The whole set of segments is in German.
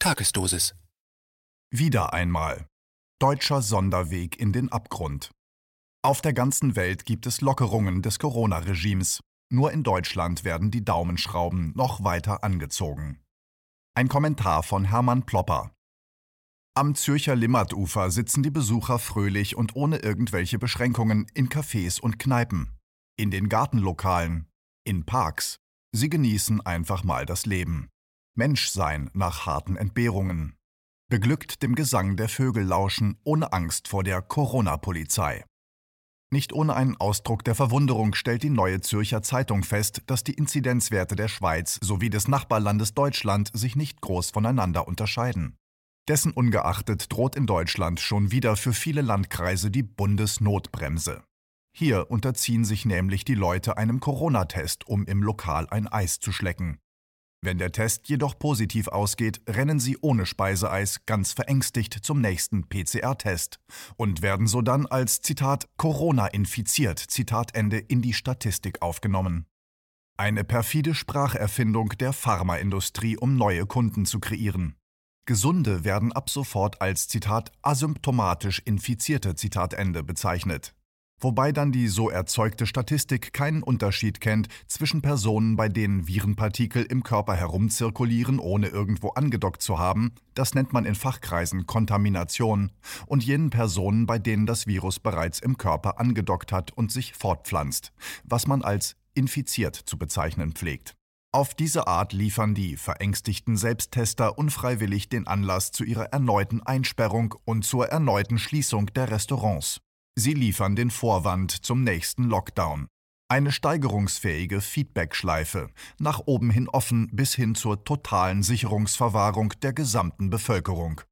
Tagesdosis. Wieder einmal. Deutscher Sonderweg in den Abgrund. Auf der ganzen Welt gibt es Lockerungen des Corona-Regimes. Nur in Deutschland werden die Daumenschrauben noch weiter angezogen. Ein Kommentar von Hermann Plopper. Am Zürcher Limmertufer sitzen die Besucher fröhlich und ohne irgendwelche Beschränkungen in Cafés und Kneipen, in den Gartenlokalen, in Parks. Sie genießen einfach mal das Leben. Menschsein nach harten Entbehrungen. Beglückt dem Gesang der Vögel lauschen, ohne Angst vor der Corona-Polizei. Nicht ohne einen Ausdruck der Verwunderung stellt die Neue Zürcher Zeitung fest, dass die Inzidenzwerte der Schweiz sowie des Nachbarlandes Deutschland sich nicht groß voneinander unterscheiden. Dessen ungeachtet droht in Deutschland schon wieder für viele Landkreise die Bundesnotbremse. Hier unterziehen sich nämlich die Leute einem Corona-Test, um im Lokal ein Eis zu schlecken. Wenn der Test jedoch positiv ausgeht, rennen sie ohne Speiseeis ganz verängstigt zum nächsten PCR-Test und werden so dann als Zitat Corona infiziert Zitat in die Statistik aufgenommen. Eine perfide Spracherfindung der Pharmaindustrie, um neue Kunden zu kreieren. Gesunde werden ab sofort als Zitat asymptomatisch infizierte Zitat Ende bezeichnet wobei dann die so erzeugte Statistik keinen Unterschied kennt zwischen Personen, bei denen Virenpartikel im Körper herumzirkulieren, ohne irgendwo angedockt zu haben, das nennt man in Fachkreisen Kontamination, und jenen Personen, bei denen das Virus bereits im Körper angedockt hat und sich fortpflanzt, was man als infiziert zu bezeichnen pflegt. Auf diese Art liefern die verängstigten Selbsttester unfreiwillig den Anlass zu ihrer erneuten Einsperrung und zur erneuten Schließung der Restaurants. Sie liefern den Vorwand zum nächsten Lockdown. Eine steigerungsfähige Feedbackschleife, nach oben hin offen bis hin zur totalen Sicherungsverwahrung der gesamten Bevölkerung.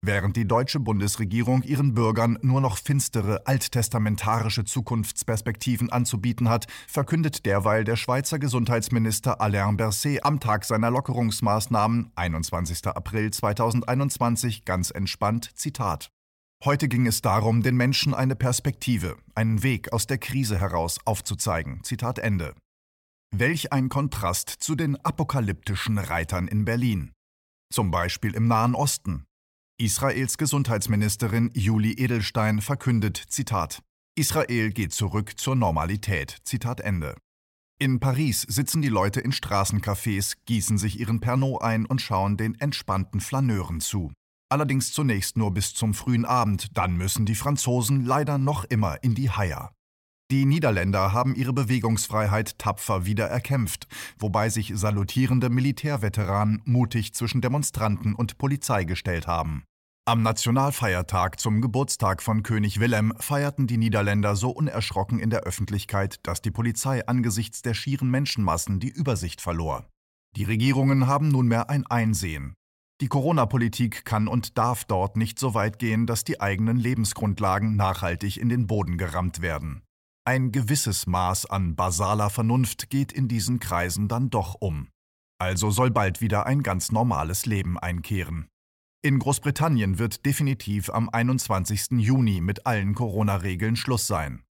Während die deutsche Bundesregierung ihren Bürgern nur noch finstere alttestamentarische Zukunftsperspektiven anzubieten hat, verkündet derweil der Schweizer Gesundheitsminister Alain Berset am Tag seiner Lockerungsmaßnahmen, 21. April 2021, ganz entspannt, Zitat. Heute ging es darum, den Menschen eine Perspektive, einen Weg aus der Krise heraus aufzuzeigen. Zitat Ende. Welch ein Kontrast zu den apokalyptischen Reitern in Berlin. Zum Beispiel im Nahen Osten. Israels Gesundheitsministerin Juli Edelstein verkündet, Zitat, Israel geht zurück zur Normalität. Zitat Ende. In Paris sitzen die Leute in Straßencafés, gießen sich ihren Pernod ein und schauen den entspannten Flaneuren zu allerdings zunächst nur bis zum frühen Abend, dann müssen die Franzosen leider noch immer in die Haier. Die Niederländer haben ihre Bewegungsfreiheit tapfer wieder erkämpft, wobei sich salutierende Militärveteranen mutig zwischen Demonstranten und Polizei gestellt haben. Am Nationalfeiertag zum Geburtstag von König Wilhelm feierten die Niederländer so unerschrocken in der Öffentlichkeit, dass die Polizei angesichts der schieren Menschenmassen die Übersicht verlor. Die Regierungen haben nunmehr ein Einsehen. Die Corona-Politik kann und darf dort nicht so weit gehen, dass die eigenen Lebensgrundlagen nachhaltig in den Boden gerammt werden. Ein gewisses Maß an basaler Vernunft geht in diesen Kreisen dann doch um. Also soll bald wieder ein ganz normales Leben einkehren. In Großbritannien wird definitiv am 21. Juni mit allen Corona-Regeln Schluss sein.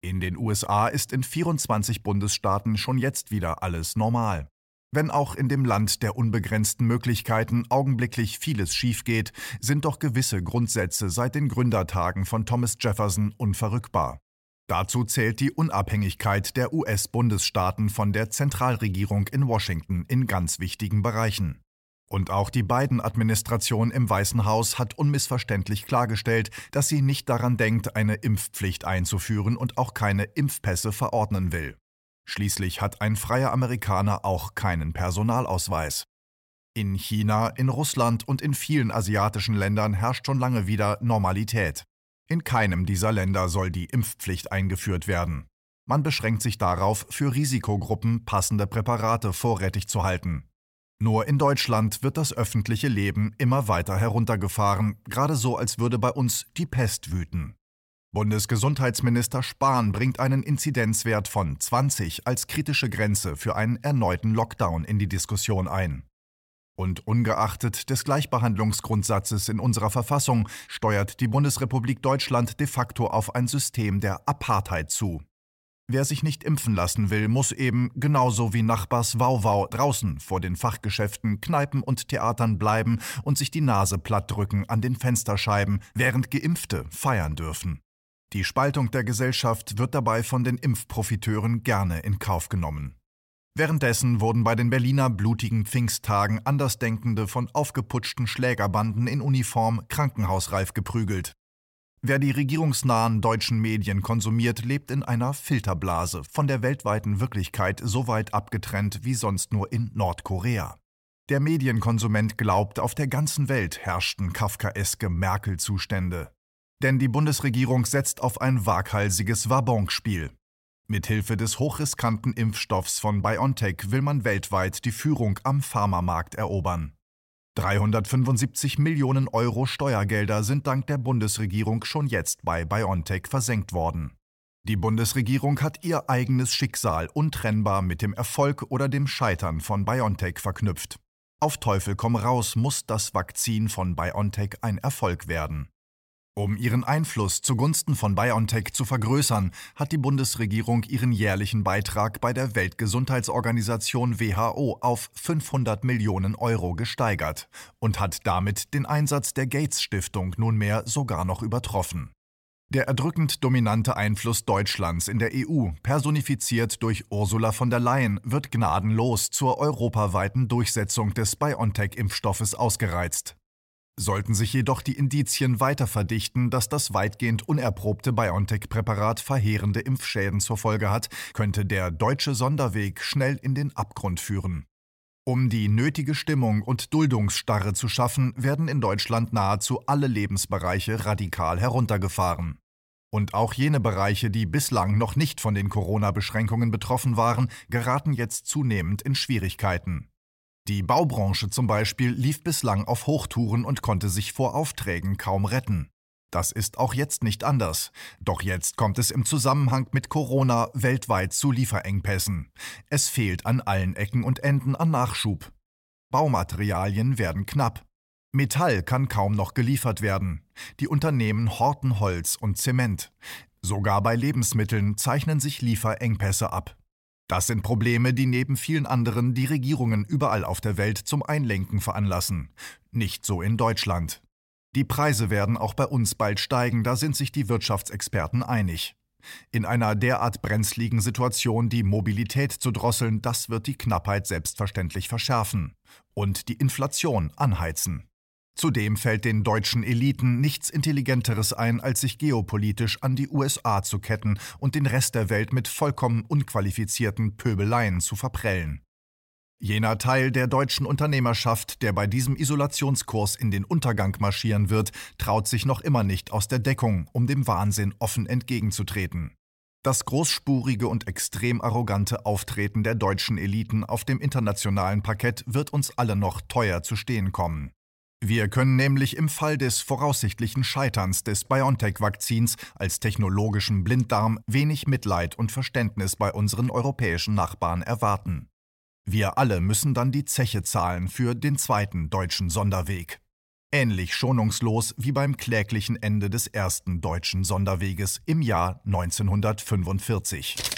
In den USA ist in 24 Bundesstaaten schon jetzt wieder alles normal. Wenn auch in dem Land der unbegrenzten Möglichkeiten augenblicklich vieles schief geht, sind doch gewisse Grundsätze seit den Gründertagen von Thomas Jefferson unverrückbar. Dazu zählt die Unabhängigkeit der US-Bundesstaaten von der Zentralregierung in Washington in ganz wichtigen Bereichen. Und auch die Biden-Administration im Weißen Haus hat unmissverständlich klargestellt, dass sie nicht daran denkt, eine Impfpflicht einzuführen und auch keine Impfpässe verordnen will. Schließlich hat ein freier Amerikaner auch keinen Personalausweis. In China, in Russland und in vielen asiatischen Ländern herrscht schon lange wieder Normalität. In keinem dieser Länder soll die Impfpflicht eingeführt werden. Man beschränkt sich darauf, für Risikogruppen passende Präparate vorrätig zu halten. Nur in Deutschland wird das öffentliche Leben immer weiter heruntergefahren, gerade so als würde bei uns die Pest wüten. Bundesgesundheitsminister Spahn bringt einen Inzidenzwert von 20 als kritische Grenze für einen erneuten Lockdown in die Diskussion ein. Und ungeachtet des Gleichbehandlungsgrundsatzes in unserer Verfassung steuert die Bundesrepublik Deutschland de facto auf ein System der Apartheid zu. Wer sich nicht impfen lassen will, muss eben, genauso wie Nachbars Wauwau, draußen vor den Fachgeschäften, Kneipen und Theatern bleiben und sich die Nase platt drücken an den Fensterscheiben, während Geimpfte feiern dürfen. Die Spaltung der Gesellschaft wird dabei von den Impfprofiteuren gerne in Kauf genommen. Währenddessen wurden bei den Berliner blutigen Pfingsttagen Andersdenkende von aufgeputschten Schlägerbanden in Uniform krankenhausreif geprügelt. Wer die regierungsnahen deutschen Medien konsumiert, lebt in einer Filterblase, von der weltweiten Wirklichkeit so weit abgetrennt wie sonst nur in Nordkorea. Der Medienkonsument glaubt, auf der ganzen Welt herrschten kafkaeske Merkel-Zustände. Denn die Bundesregierung setzt auf ein waghalsiges Wabonspiel. Mithilfe des hochriskanten Impfstoffs von BioNTech will man weltweit die Führung am Pharmamarkt erobern. 375 Millionen Euro Steuergelder sind dank der Bundesregierung schon jetzt bei BioNTech versenkt worden. Die Bundesregierung hat ihr eigenes Schicksal untrennbar mit dem Erfolg oder dem Scheitern von BioNTech verknüpft. Auf Teufel komm raus muss das Vakzin von BioNTech ein Erfolg werden. Um ihren Einfluss zugunsten von BioNTech zu vergrößern, hat die Bundesregierung ihren jährlichen Beitrag bei der Weltgesundheitsorganisation WHO auf 500 Millionen Euro gesteigert und hat damit den Einsatz der Gates Stiftung nunmehr sogar noch übertroffen. Der erdrückend dominante Einfluss Deutschlands in der EU, personifiziert durch Ursula von der Leyen, wird gnadenlos zur europaweiten Durchsetzung des BioNTech-Impfstoffes ausgereizt. Sollten sich jedoch die Indizien weiter verdichten, dass das weitgehend unerprobte BioNTech-Präparat verheerende Impfschäden zur Folge hat, könnte der deutsche Sonderweg schnell in den Abgrund führen. Um die nötige Stimmung und Duldungsstarre zu schaffen, werden in Deutschland nahezu alle Lebensbereiche radikal heruntergefahren. Und auch jene Bereiche, die bislang noch nicht von den Corona-Beschränkungen betroffen waren, geraten jetzt zunehmend in Schwierigkeiten. Die Baubranche zum Beispiel lief bislang auf Hochtouren und konnte sich vor Aufträgen kaum retten. Das ist auch jetzt nicht anders. Doch jetzt kommt es im Zusammenhang mit Corona weltweit zu Lieferengpässen. Es fehlt an allen Ecken und Enden an Nachschub. Baumaterialien werden knapp. Metall kann kaum noch geliefert werden. Die Unternehmen horten Holz und Zement. Sogar bei Lebensmitteln zeichnen sich Lieferengpässe ab. Das sind Probleme, die neben vielen anderen die Regierungen überall auf der Welt zum Einlenken veranlassen. Nicht so in Deutschland. Die Preise werden auch bei uns bald steigen, da sind sich die Wirtschaftsexperten einig. In einer derart brenzligen Situation die Mobilität zu drosseln, das wird die Knappheit selbstverständlich verschärfen und die Inflation anheizen. Zudem fällt den deutschen Eliten nichts Intelligenteres ein, als sich geopolitisch an die USA zu ketten und den Rest der Welt mit vollkommen unqualifizierten Pöbeleien zu verprellen. Jener Teil der deutschen Unternehmerschaft, der bei diesem Isolationskurs in den Untergang marschieren wird, traut sich noch immer nicht aus der Deckung, um dem Wahnsinn offen entgegenzutreten. Das großspurige und extrem arrogante Auftreten der deutschen Eliten auf dem internationalen Parkett wird uns alle noch teuer zu stehen kommen. Wir können nämlich im Fall des voraussichtlichen Scheiterns des BioNTech-Vakzins als technologischen Blinddarm wenig Mitleid und Verständnis bei unseren europäischen Nachbarn erwarten. Wir alle müssen dann die Zeche zahlen für den zweiten deutschen Sonderweg. Ähnlich schonungslos wie beim kläglichen Ende des ersten deutschen Sonderweges im Jahr 1945.